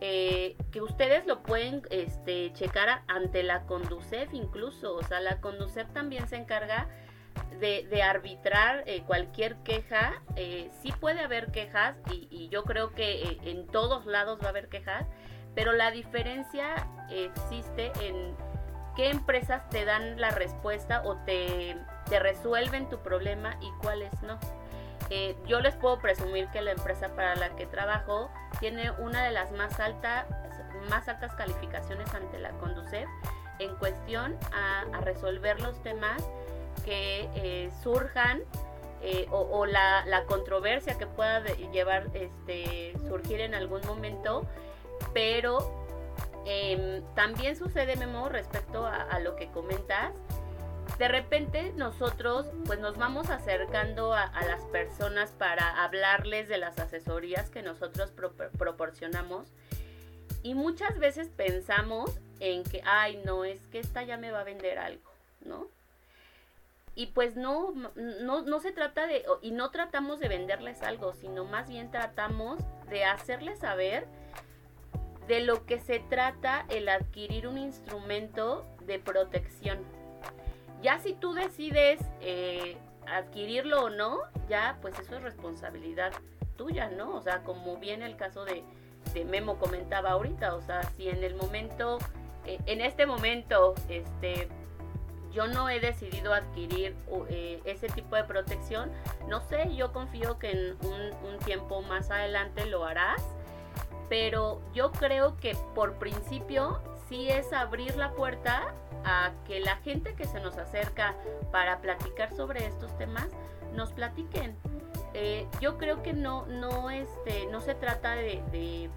eh, que ustedes lo pueden este, checar ante la Conducef incluso. O sea, la Conducef también se encarga de, arbitrar eh, cualquier queja. Eh, sí puede haber quejas y, yo creo que eh, en todos lados va a haber quejas, pero la diferencia existe en qué empresas te dan la respuesta o te, te resuelven tu problema y cuáles no. yo les puedo presumir que la empresa para la que trabajo tiene una de las más, altas más altas calificaciones ante la Conducef en cuestión a, a resolver los temas que eh, surjan eh, o, la, controversia que pueda llevar, este, surgir en algún momento, pero em, también sucede, Memo, respecto a, lo que comentas, de repente nosotros pues nos vamos acercando a, las personas para hablarles de las asesorías que nosotros proporcionamos y muchas veces pensamos en que, ay, no, es que esta ya me va a vender algo, ¿no? Y pues no, no, no se trata de, y no tratamos de venderles algo, sino más bien tratamos de hacerles saber de lo que se trata el adquirir un instrumento de protección. Ya si tú decides eh, adquirirlo o no, ya pues eso es responsabilidad tuya, ¿no? O sea, como bien el caso de, de Memo comentaba ahorita, o sea, si en el momento, eh, en este momento, este, yo no he decidido adquirir eh, ese tipo de protección. No sé, yo confío que en un, tiempo más adelante lo harás. Pero yo creo que por principio sí es abrir la puerta a que la gente que se nos acerca para platicar sobre estos temas nos platiquen. Eh, yo creo que no, no, este, no se trata de, de,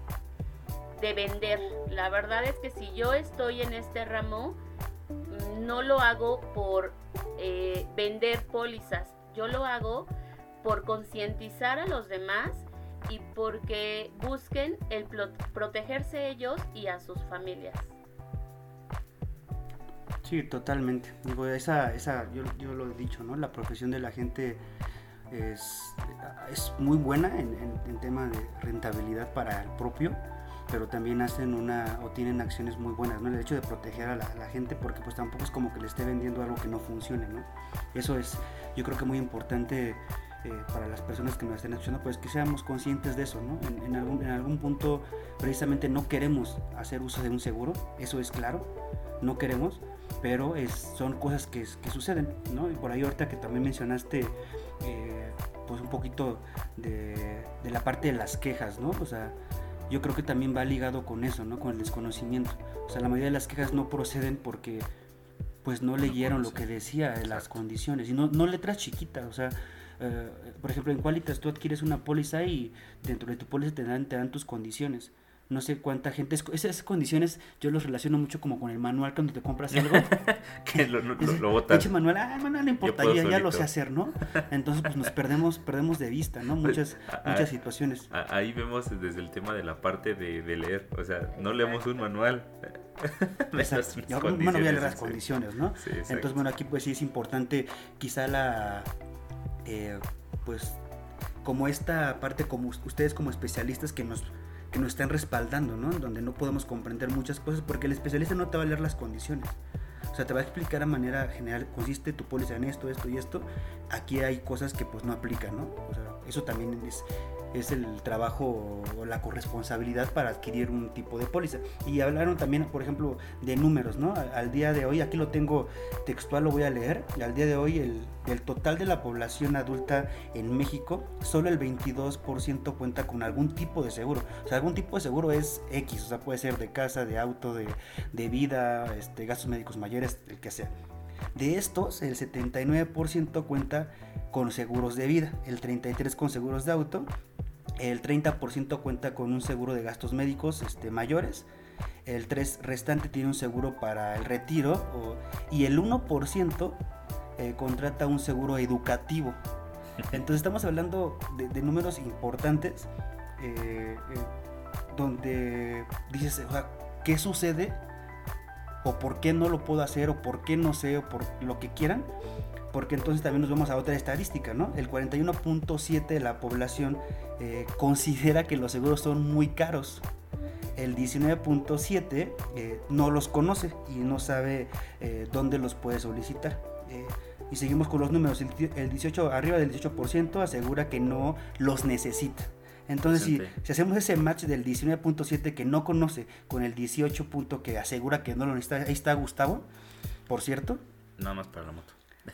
de vender. La verdad es que si yo estoy en este ramo, no lo hago por eh, vender pólizas, yo lo hago por concientizar a los demás y porque busquen el protegerse ellos y a sus familias. Sí, totalmente. Digo, esa, esa, yo, lo he dicho, ¿no? La profesión de la gente es, es muy buena en, en tema de rentabilidad para el propio pero también hacen una o tienen acciones muy buenas, ¿no? El hecho de proteger a la, gente porque pues tampoco es como que le esté vendiendo algo que no funcione, ¿no? Eso es, yo creo que muy importante eh, para las personas que nos estén escuchando, pues que seamos conscientes de eso, ¿no? En, algún, en algún punto precisamente no queremos hacer uso de un seguro, eso es claro, no queremos, pero es, son cosas que, que suceden, ¿no? Y por ahí ahorita que también mencionaste... Eh, pues un poquito de, de, la parte de las quejas, ¿no? O sea, yo creo que también va ligado con eso, ¿no? Con el desconocimiento. O sea, la mayoría de las quejas no proceden porque pues no leyeron lo que decía de las condiciones y no, no letras chiquitas, o sea, eh, por ejemplo, en Qualitas tú adquieres una póliza y dentro de tu póliza te dan, te dan tus condiciones no sé cuánta gente. Esas condiciones yo los relaciono mucho como con el manual cuando te compras algo. (laughs) que lo, lo, lo botas. manual, ah, manual no importa, ya, ya, lo sé hacer, ¿no? Entonces, pues nos perdemos, perdemos de vista, ¿no? Pues, muchas, (laughs) muchas situaciones. Ahí vemos desde el tema de la parte de, leer, o sea, no leemos un manual. bueno, voy a leer las condiciones, ¿no? Entonces, bueno, aquí pues sí es importante quizá la, eh, pues, como esta parte, como ustedes como especialistas que nos que nos estén respaldando, ¿no? Donde no podemos comprender muchas cosas porque el especialista no te va a leer las condiciones. O sea, te va a explicar a manera general, consiste tu póliza en esto, esto y esto. Aquí hay cosas que pues no aplican, ¿no? O sea, eso también es, es el trabajo o la corresponsabilidad para adquirir un tipo de póliza. Y hablaron también, por ejemplo, de números, ¿no? Al, día de hoy, aquí lo tengo textual, lo voy a leer, al día de hoy el, el total de la población adulta en México, solo el 22% cuenta con algún tipo de seguro. O sea, algún tipo de seguro es X, o sea, puede ser de casa, de auto, de, de vida, este, gastos médicos mayores, el que sea. De estos, el 79% cuenta con seguros de vida, el 33% con seguros de auto el 30% cuenta con un seguro de gastos médicos este, mayores, el 3% restante tiene un seguro para el retiro y el 1% eh, contrata un seguro educativo. (laughs) Entonces estamos hablando de, números importantes eh, eh, donde dices, ¿qué sucede? ¿O por qué no lo puedo hacer? ¿O por qué no sé? ¿O por lo que quieran? Porque entonces también nos vamos a otra estadística, ¿no? El 41.7 de la población eh, considera que los seguros son muy caros. El 19.7 eh, no los conoce y no sabe eh, dónde los puede solicitar. y seguimos con los números. El, 18, arriba del 18% asegura que no los necesita. Entonces, si, si, hacemos ese match del 19.7 que no conoce con el 18. que asegura que no lo necesita, ahí está Gustavo, por cierto. Nada más para la moto.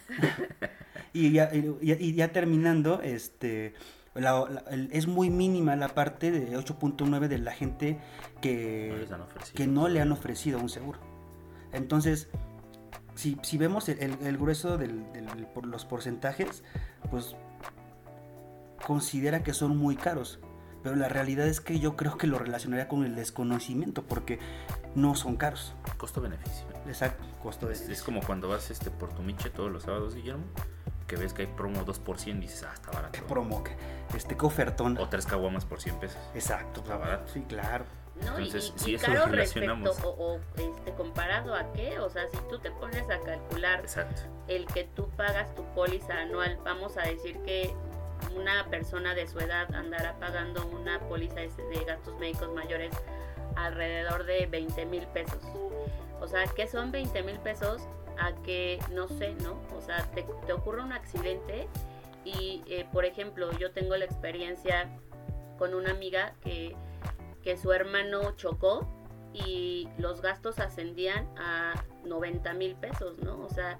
(laughs) y, ya, y, ya, terminando, este, es muy mínima la parte de 8.9 de la gente que no, que no le han ofrecido un seguro. Entonces, si, si vemos el, grueso de por los porcentajes, pues considera que son muy caros. Pero la realidad es que yo creo que lo relacionaría con el desconocimiento, porque no son caros. Costo-beneficio. Exacto, costo de Es, es como cuando vas este, por tu miche todos los sábados, Guillermo, que ves que hay promo 2 por 100 y dices, ah, está barato. Qué promo, qué, este, qué ofertón. O tres caguamas por 100 pesos. Exacto, Está barato. Sí, claro. ¿no? Y- Entonces, y, si y eso caro lo relacionamos. respecto o, o, este, comparado a qué, o sea, si tú te pones a calcular Exacto. el que tú pagas tu póliza anual, vamos a decir que una persona de su edad andará pagando una póliza de gastos médicos mayores alrededor de 20 mil pesos. O sea, ¿qué son 20 mil pesos? A que, no sé, ¿no? O sea, te, te ocurre un accidente y, eh, por ejemplo, yo tengo la experiencia con una amiga que, que su hermano chocó y los gastos ascendían a 90 mil pesos, ¿no? O sea,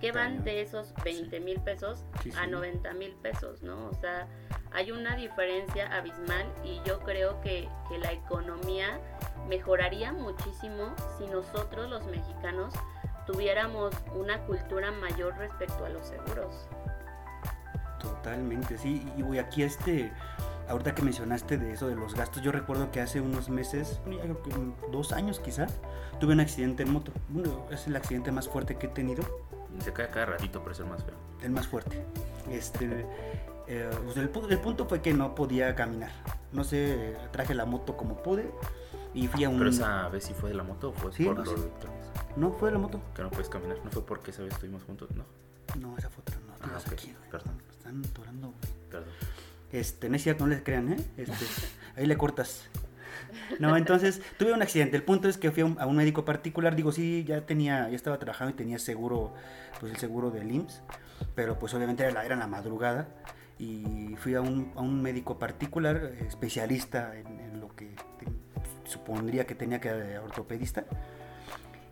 ¿qué van de esos 20 mil pesos Sí, a sí. 90 mil pesos, ¿no? O sea, hay una diferencia abismal y yo creo que, que la economía mejoraría muchísimo si nosotros los mexicanos tuviéramos una cultura mayor respecto a los seguros. Totalmente, sí. Y güey, aquí este, ahorita que mencionaste de eso de los gastos, yo recuerdo que hace unos meses, que dos años quizá, tuve un accidente en moto. Uno, es el accidente más fuerte que he tenido, Se cae cada ratito para ser más feo. el más fuerte. Este, eh, pues, el, pu- el punto fue que no podía caminar. No sé, traje la moto como pude y fui a un... Pero esa vez sí fue de la moto o fue Sí, por no lo de? No, fue de la moto. Que no puedes caminar. No fue porque esa vez estuvimos juntos. No, No, esa fue otra, no, Ah, ibas ok, aquí, perdón. Están atorando, perdón. Este, no es cierto, no les crean, ¿eh? Este, (laughs) ahí le cortas. (laughs) No, entonces tuve un accidente. El punto es que fui a un, médico particular. Digo, sí, ya tenía, ya estaba trabajando y tenía seguro, pues el seguro del IMSS. Pero pues obviamente era la, era la madrugada. Y fui a un, a un médico particular, eh, especialista en, lo que te- supondría que tenía que ortopedista.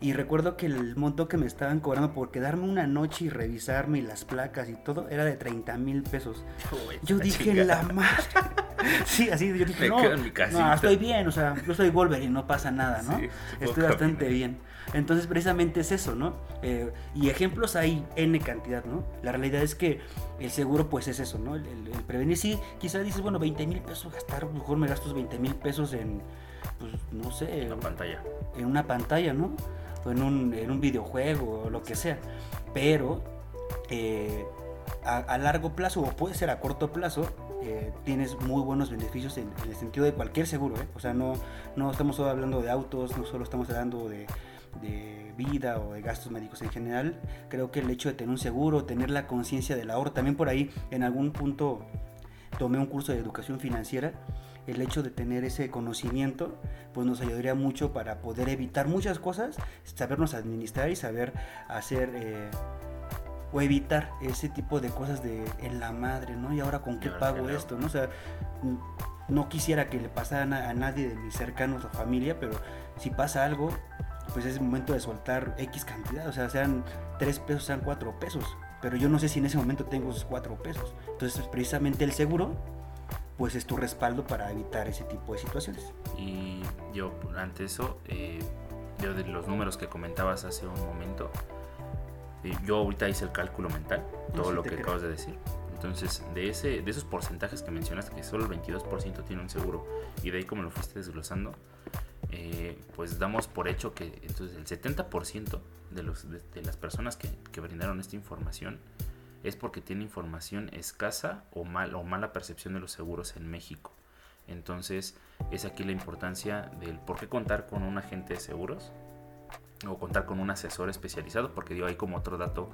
Y recuerdo que el monto que me estaban cobrando por quedarme una noche y revisarme y las placas y todo era de 30 mil pesos. Yo dije, chingada. la madre. (laughs) Sí, así, yo dije, Me no, quedo en mi casita. no, estoy bien, o sea, yo soy Wolverine, no pasa nada, ¿no? Sí, estoy bastante bien. Entonces, precisamente es eso, ¿no? Eh, y ejemplos hay N cantidad, ¿no? La realidad es que el seguro, pues es eso, ¿no? El, el- el prevenir, sí, quizás dices, bueno, 20 mil pesos gastar, mejor me gasto 20 mil pesos en, pues, no sé, En la pantalla. en una pantalla, ¿no? O en un, en un videojuego o lo que sea. Pero eh, a, a largo plazo, o puede ser a corto plazo, eh, tienes muy buenos beneficios en, en el sentido de cualquier seguro, ¿eh? O sea, no, no estamos solo hablando de autos, no solo estamos hablando de, de vida o de gastos médicos en general. Creo que el hecho de tener un seguro, tener la conciencia del ahorro, también por ahí en algún punto tomé un curso de educación financiera el hecho de tener ese conocimiento pues nos ayudaría mucho para poder evitar muchas cosas, sabernos administrar y saber hacer eh, o evitar ese tipo de cosas de en la madre, ¿no? Y ahora con qué pago esto, ¿no? O sea, no quisiera que le pasara a, na- a nadie de mis cercanos o familia, pero si pasa algo, pues es el momento de soltar X cantidad, o sea, sean 3 pesos, sean 4 pesos, pero yo no sé si en ese momento tengo esos 4 pesos. Entonces, precisamente el seguro, pues es tu respaldo para evitar ese tipo de situaciones. Y yo, ante eso, eh, yo de los números que comentabas hace un momento, eh, yo ahorita hice el cálculo mental, No, todo sí lo que creo. acabas de decir. Entonces, de, ese, de esos porcentajes que mencionaste, que solo el 22% tiene un seguro, y de ahí como lo fuiste desglosando, eh, pues damos por hecho que entonces el 70% de, los, de, de las personas que, que brindaron esta información es porque tiene información escasa o, mal, o mala percepción de los seguros en México. Entonces es aquí la importancia del por qué contar con un agente de seguros o contar con un asesor especializado, porque digo, hay como otro dato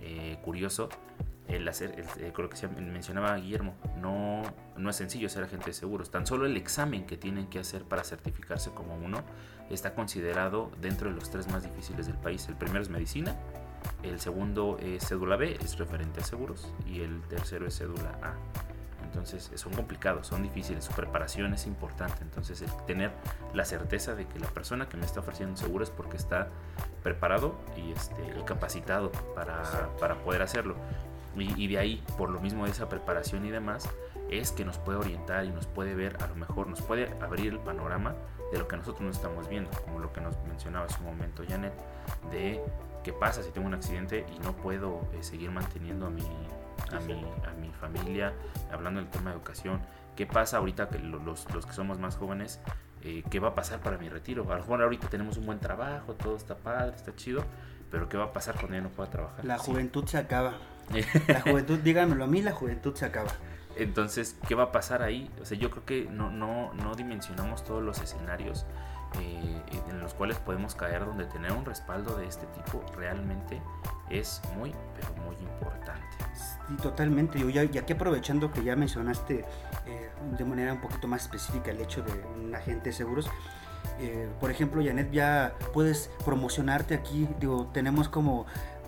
eh, curioso, el hacer, el- eh, creo que se mencionaba Guillermo, no, no es sencillo ser agente de seguros, tan solo el examen que tienen que hacer para certificarse como uno está considerado dentro de los tres más difíciles del país. El primero es medicina, el segundo es cédula B, es referente a seguros, y el tercero es cédula A. Entonces eh, son complicados, son difíciles, su preparación es importante. Entonces el tener la certeza de que la persona que me está ofreciendo un seguro es porque está preparado y este, capacitado para, para poder hacerlo. Y, y de ahí, por lo mismo de esa preparación y demás, es que nos puede orientar y nos puede ver, a lo mejor nos puede abrir el panorama de lo que nosotros no estamos viendo, como lo que nos mencionaba hace un momento Janet, de qué pasa si tengo un accidente y no puedo eh, seguir manteniendo a mi, a mi, a mi familia, hablando del tema de educación. ¿Qué pasa ahorita que lo- los, los que somos más jóvenes? eh, ¿Qué va a pasar para mi retiro? A lo mejor ahorita tenemos un buen trabajo, todo está padre, está chido, pero ¿qué va a pasar cuando ya no pueda trabajar? La Sí. juventud se acaba. (laughs) La juventud, díganmelo a mí, la juventud se acaba. Entonces, ¿qué va a pasar ahí? O sea, yo creo que no, no, no dimensionamos todos los escenarios eh, en los cuales podemos caer, donde tener un respaldo de este tipo realmente es muy, pero muy importante. Sí, totalmente. Yo ya, ya que aprovechando que ya mencionaste eh, de manera un poquito más específica el hecho de un agente de seguros, eh, por ejemplo, Janet, ya puedes promocionarte aquí. Digo, tenemos como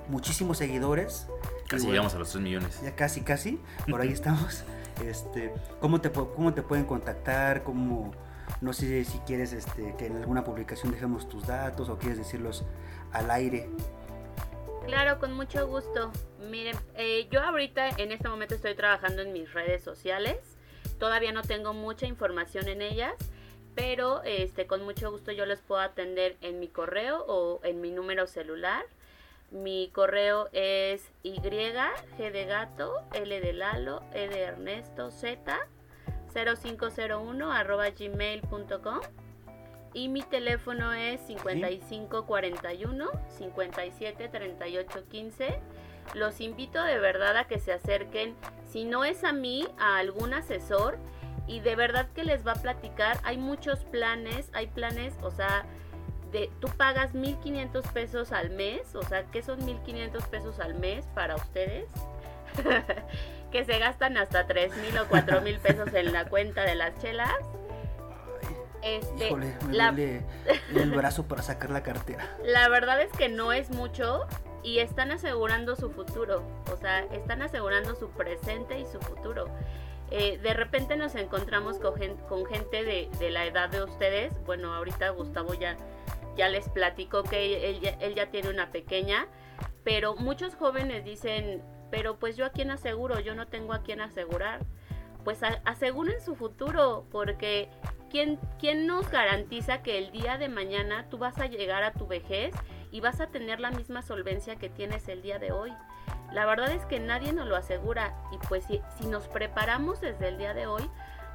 muchísimos seguidores. Casi Igual, llegamos a los 3 millones. Ya casi, casi. Por ahí (laughs) estamos. Este, ¿cómo, te, ¿Cómo te pueden contactar? ¿Cómo, no sé si quieres este, que en alguna publicación dejemos tus datos o quieres decirlos al aire. Claro, con mucho gusto. Miren, eh, yo ahorita en este momento estoy trabajando en mis redes sociales. Todavía no tengo mucha información en ellas, pero este, con mucho gusto yo les puedo atender en mi correo o en mi número celular. Mi correo es Y, G de gato, L de Lalo, E de Ernesto, Z, 0501 arroba gmail.com. Y mi teléfono es 5541 57 38 15. Los invito de verdad a que se acerquen, si no es a mí, a algún asesor y de verdad que les va a platicar. Hay muchos planes, hay planes, o sea, de, tú pagas 1500 pesos al mes, o sea, ¿qué son 1500 pesos al mes para ustedes? (laughs) que se gastan hasta 3000 o 4000 pesos en la cuenta de las chelas. Este, Híjole, me la- duele el brazo para sacar la cartera. la verdad es que no es mucho y están asegurando su futuro, o sea, están asegurando su presente y su futuro. Eh, de repente nos encontramos con gente, con gente de, de la edad de ustedes, bueno, ahorita Gustavo ya, ya les platicó que él, ya- él ya tiene una pequeña, pero muchos jóvenes dicen, pero pues yo a quién aseguro, yo no tengo a quién asegurar. Pues aseguren su futuro, porque ¿quién, ¿quién nos garantiza que el día de mañana tú vas a llegar a tu vejez y vas a tener la misma solvencia que tienes el día de hoy? La verdad es que nadie nos lo asegura y pues si, si nos preparamos desde el día de hoy,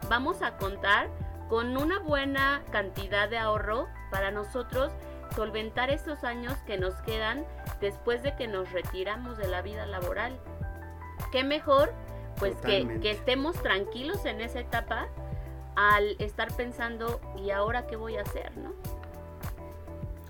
vamos a contar con una buena cantidad de ahorro para nosotros solventar estos años que nos quedan después de que nos retiramos de la vida laboral. ¿Qué mejor? Pues que, estemos tranquilos en esa etapa al estar pensando, ¿y ahora qué voy a hacer? ¿no?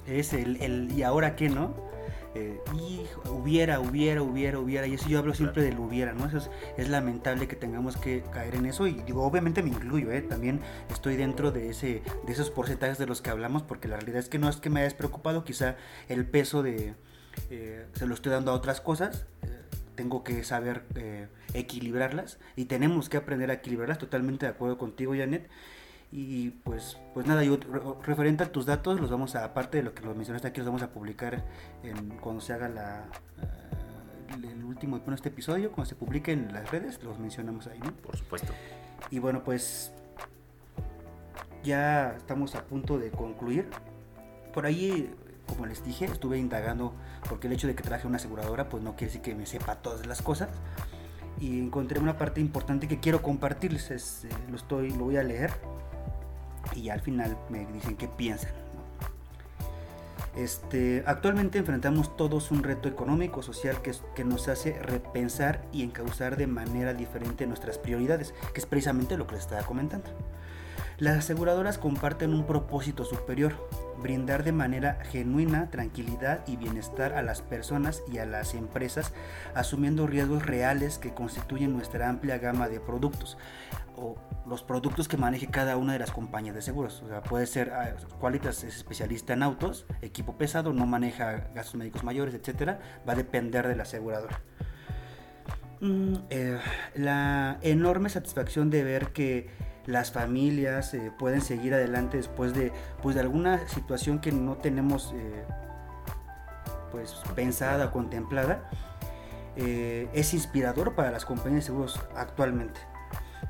Es el, el ¿y ahora qué, no? Eh, y hubiera, hubiera, hubiera, hubiera. Y eso yo hablo siempre del hubiera, ¿no? Eso es, es lamentable que tengamos que caer en eso. Y digo, obviamente me incluyo, ¿eh? También estoy dentro de, ese, de esos porcentajes de los que hablamos, porque la realidad es que no es que me hayas preocupado, quizá el peso de... eh, se lo estoy dando a otras cosas. eh, tengo que saber eh, equilibrarlas y tenemos que aprender a equilibrarlas. Totalmente de acuerdo contigo, Janet. Y pues, pues nada, yo referente a tus datos, los vamos a, aparte de lo que los mencionaste aquí, los vamos a publicar en, cuando se haga la, eh, el- el último, bueno, este episodio, cuando se publique en las redes, los mencionamos ahí, ¿no? Por supuesto. Y bueno, pues ya estamos a punto de concluir. Por ahí, como les dije, estuve indagando porque el hecho de que traje una aseguradora, pues no quiere decir que me sepa todas las cosas. Y encontré una parte importante que quiero compartirles. es, eh, lo, estoy, lo voy a leer y al final me dicen qué piensan. Este, actualmente enfrentamos todos un reto económico, social que, que nos hace repensar y encauzar de manera diferente nuestras prioridades, que es precisamente lo que les estaba comentando. Las aseguradoras comparten un propósito superior, brindar de manera genuina tranquilidad y bienestar a las personas y a las empresas, asumiendo riesgos reales que constituyen nuestra amplia gama de productos o los productos que maneje cada una de las compañías de seguros. O sea, puede ser ah, Qualitas es especialista en autos, equipo pesado, no maneja gastos médicos mayores, etcétera, va a depender de la aseguradora. Mm, eh, la enorme satisfacción de ver que las familias eh, pueden seguir adelante después de, pues, de alguna situación que no tenemos eh, pues, pensada o contemplada, eh, es inspirador para las compañías de seguros actualmente.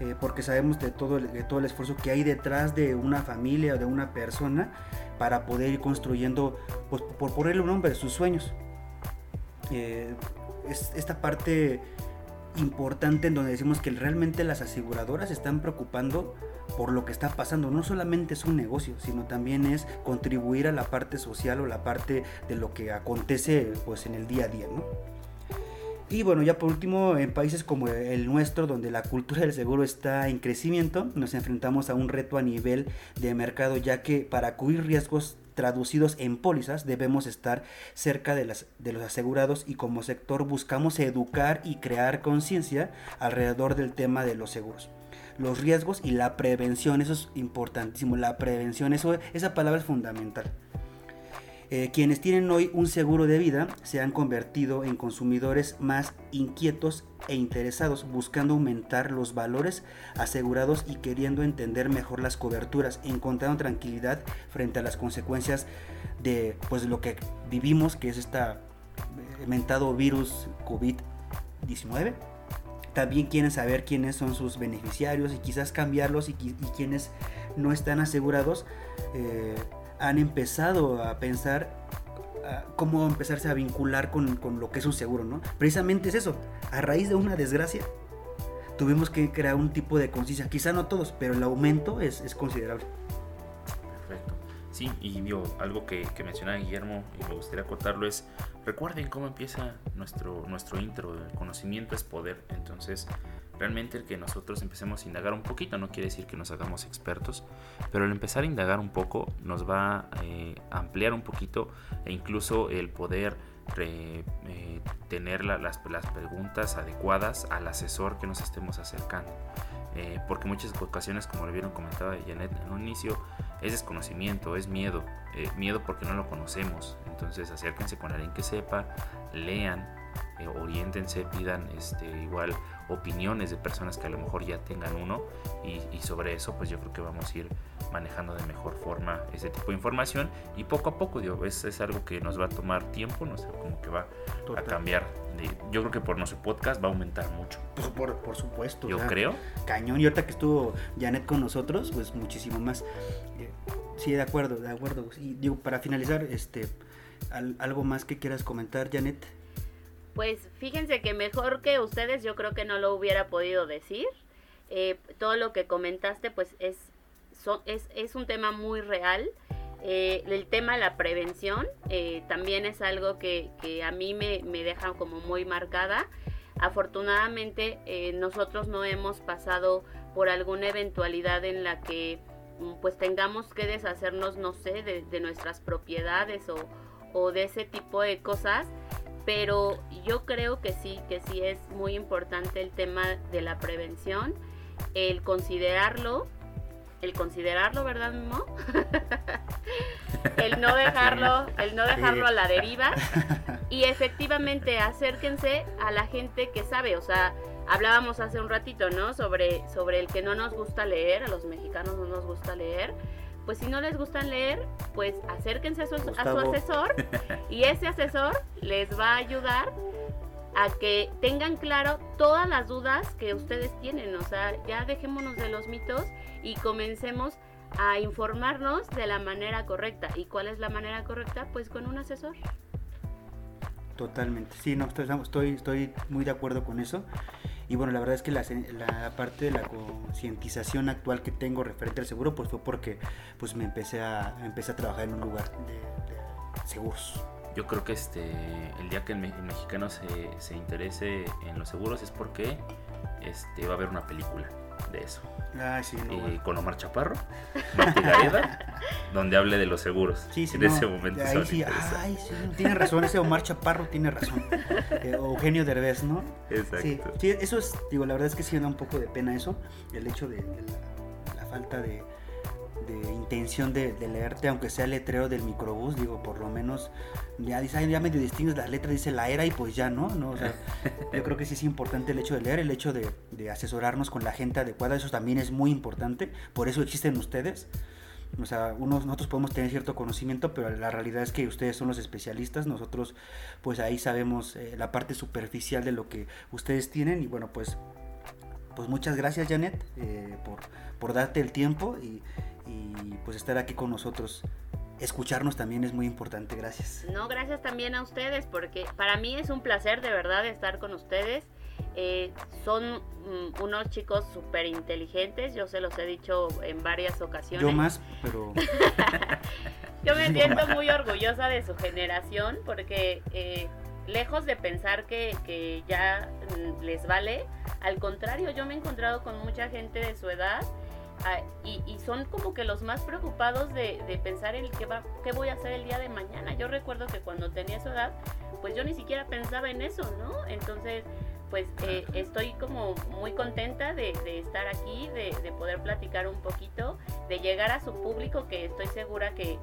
Eh, porque sabemos de todo, el, de todo el esfuerzo que hay detrás de una familia o de una persona para poder ir construyendo, pues, por ponerle un nombre, sus sueños. Eh, es, esta parte importante en donde decimos que realmente las aseguradoras se están preocupando por lo que está pasando. No solamente es un negocio, sino también es contribuir a la parte social o la parte de lo que acontece pues en el día a día, ¿no? Y bueno, ya por último, en países como el nuestro, donde la cultura del seguro está en crecimiento, nos enfrentamos a un reto a nivel de mercado, ya que para cubrir riesgos traducidos en pólizas debemos estar cerca de, las, de los asegurados y como sector buscamos educar y crear conciencia alrededor del tema de los seguros los riesgos y la prevención, eso es importantísimo, la prevención, eso, esa palabra es fundamental. Eh, quienes tienen hoy un seguro de vida se han convertido en consumidores más inquietos e interesados, buscando aumentar los valores asegurados y queriendo entender mejor las coberturas, encontrando tranquilidad frente a las consecuencias de pues, lo que vivimos, que es este mentado virus COVID-19. También quieren saber quiénes son sus beneficiarios y quizás cambiarlos y, quienes no están asegurados. Eh, han empezado a pensar cómo empezarse a vincular con, lo que es un seguro, ¿no? Precisamente es eso, a raíz de una desgracia tuvimos que crear un tipo de conciencia, quizá no todos, pero el aumento es, considerable. Sí, y digo, algo que, mencionaba Guillermo y me gustaría contarlo es, recuerden cómo empieza nuestro, nuestro intro, el conocimiento es poder, entonces Realmente el que nosotros empecemos a indagar un poquito no quiere decir que nos hagamos expertos, pero el empezar a indagar un poco nos va eh, a ampliar un poquito e incluso el poder eh, tener las, las, preguntas adecuadas al asesor que nos estemos acercando. Eh, porque muchas ocasiones, como lo vieron comentaba Janet en un inicio, es desconocimiento, es miedo, miedo porque no lo conocemos. Entonces acérquense con alguien que sepa, lean, eh, oriéntense, pidan este, igual opiniones de personas que a lo mejor ya tengan uno y, sobre eso pues yo creo que vamos a ir manejando de mejor forma ese tipo de información y poco a poco digo, es, es algo que nos va a tomar tiempo, no sé, como que va a cambiar. yo creo que por nuestro podcast va a aumentar mucho. Pues por, por supuesto. Yo creo. Cañón. Y ahorita que estuvo Janet con nosotros, pues muchísimo más. Eh, sí, de acuerdo, de acuerdo. Y digo, para finalizar, este, algo más que quieras comentar, Janet. Pues fíjense que mejor que ustedes yo creo que no lo hubiera podido decir. Eh, todo lo que comentaste pues es, es, es, un tema muy real. Eh, el tema de la prevención eh, también es algo que, a mí me, me, deja como muy marcada. Afortunadamente nosotros no hemos pasado por alguna eventualidad en la que mm, pues tengamos que deshacernos, no sé, de, de nuestras propiedades o, o de ese tipo de cosas pero yo creo que sí, que sí es muy importante el tema de la prevención, el considerarlo, el considerarlo, ¿verdad, Mimo? (laughs) el no dejarlo, el no dejarlo a la deriva (laughs) y efectivamente acérquense a la gente que sabe, o sea, hablábamos hace un ratito, ¿no? Sobre sobre el que no nos gusta leer, a los mexicanos no nos gusta leer pues si no les gustan leer, pues acérquense a su, asesor (laughs) y ese asesor les va a ayudar a que tengan claro todas las dudas que ustedes tienen. O sea, ya dejémonos de los mitos y comencemos a informarnos de la manera correcta. ¿Y cuál es la manera correcta? Pues con un asesor. Totalmente, sí, no, estoy, estoy muy de acuerdo con eso. Y bueno, la verdad es que la, la parte de la concientización actual que tengo referente al seguro, pues fue porque pues me empecé a, empecé a trabajar en un lugar de, seguros. Yo creo que este, el día que el, mexicano se, se, interese en los seguros es porque este, va a haber una película de eso. Ah, sí, no, con Omar Chaparro, Martí (laughs) Gareda, donde hable de los seguros. Sí, sí, en ese momento. Ahí sí, ay, sí, tiene razón, ese Omar Chaparro tiene razón. Eh, Eugenio Derbez, ¿no? Exacto. Sí, eso es, digo, la verdad es que sí da un poco de pena eso, el hecho de, la, falta de, intención de, leerte, aunque sea letrero del microbús, digo, por lo menos ya, ya medio distingues la letra, dice la era y pues ya, ¿no? ¿no? O sea, (laughs) yo creo que sí es importante el hecho de leer, el hecho de, asesorarnos con la gente adecuada, eso también es muy importante, por eso existen ustedes. O sea, unos, nosotros podemos tener cierto conocimiento, pero la realidad es que ustedes son los especialistas, nosotros pues ahí sabemos eh, la parte superficial de lo que ustedes tienen y bueno, pues, pues muchas gracias Janet eh, por, por darte el tiempo y, y pues estar aquí con nosotros escucharnos también es muy importante. Gracias. No, gracias también a ustedes porque para mí es un placer de verdad estar con ustedes Eh, son mm, unos chicos súper inteligentes, yo se los he dicho en varias ocasiones. Yo más, pero (laughs) (laughs) Yo me siento muy orgullosa de su generación porque eh, lejos de pensar que, que ya mm, les vale, al contrario, yo me he encontrado con mucha gente de su edad ah, y, y son como que los más preocupados de, de pensar en qué, va, qué voy a hacer el día de mañana. Yo recuerdo que cuando tenía su edad, pues yo ni siquiera pensaba en eso, ¿no? Entonces, pues eh, estoy como muy contenta de, de estar aquí, de, de poder platicar un poquito, de llegar a su público que estoy segura que,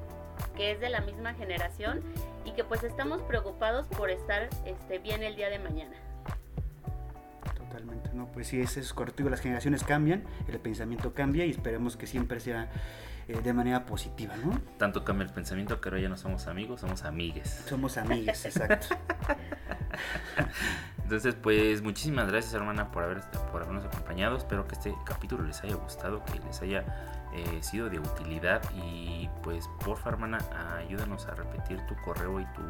que es de la misma generación y que pues estamos preocupados por estar este, bien el día de mañana. Totalmente, no, pues sí, eso es correcto. Digo, las generaciones cambian, el pensamiento cambia y esperemos que siempre sea eh, de manera positiva, ¿no? Tanto cambia el pensamiento que ahora ya no somos amigos, somos amigues. Somos amigas, exacto. (laughs) Entonces, pues muchísimas gracias hermana por, haber, por habernos acompañado. Espero que este capítulo les haya gustado, que les haya eh, sido de utilidad. Y pues porfa hermana, ayúdanos a repetir tu correo y tu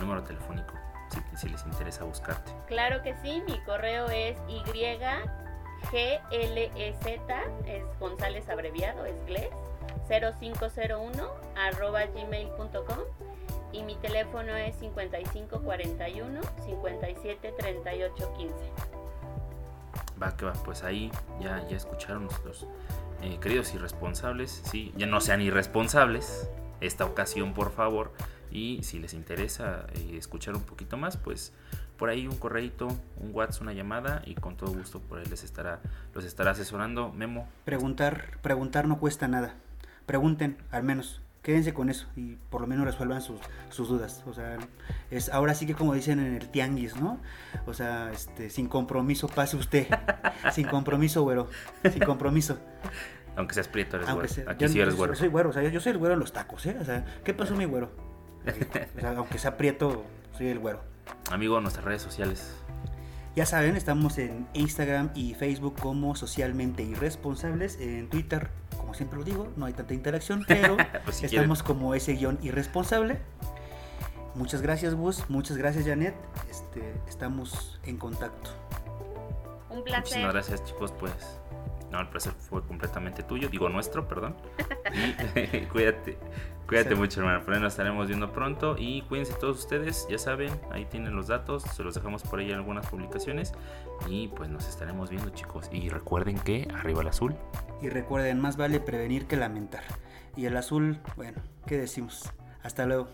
número telefónico, si, si les interesa buscarte. Claro que sí, mi correo es YGLEZ, es González abreviado, es GLES, 0501 arroba gmail.com y mi teléfono es 5541 57 38 15. Va que va, pues ahí ya, ya escucharon nuestros eh, queridos irresponsables. Sí, ya no sean irresponsables esta ocasión, por favor. Y si les interesa eh, escuchar un poquito más, pues por ahí un correito, un WhatsApp, una llamada y con todo gusto por ahí les estará, los estará asesorando. Memo, Preguntar, preguntar no cuesta nada. Pregunten, al menos. Quédense con eso y por lo menos resuelvan sus, sus dudas. O sea, es ahora sí que como dicen en el tianguis, ¿no? O sea, este, sin compromiso pase usted. (laughs) sin compromiso, güero. Sin compromiso. aunque seas prieto, eres Aunque güero. sea- Aquí yo- sí eres yo güero. soy güero, o sea, yo soy el güero en los tacos, ¿eh? O sea, ¿qué pasó mi güero? O sea, aunque sea prieto, soy el güero. Amigo, nuestras redes sociales. Ya saben, estamos en Instagram y Facebook como socialmente irresponsables. En Twitter, como siempre lo digo, no hay tanta interacción, pero (laughs) Pues si estamos como ese guion irresponsable. Muchas gracias, Bus. Muchas gracias, Janet. Este, estamos en contacto. Un placer. Muchísimas gracias, chicos. Pues, no, el placer fue completamente tuyo. Digo, nuestro, perdón. Y (laughs) (laughs) cuídate. Cuídate Sí. mucho, hermano. Por ahí nos estaremos viendo pronto. Y cuídense todos ustedes. Ya saben, ahí tienen los datos. Se los dejamos por ahí en algunas publicaciones. Y pues nos estaremos viendo, chicos. Y recuerden que arriba el azul. Y recuerden, más vale prevenir que lamentar. Y el azul, bueno, ¿qué decimos? Hasta luego.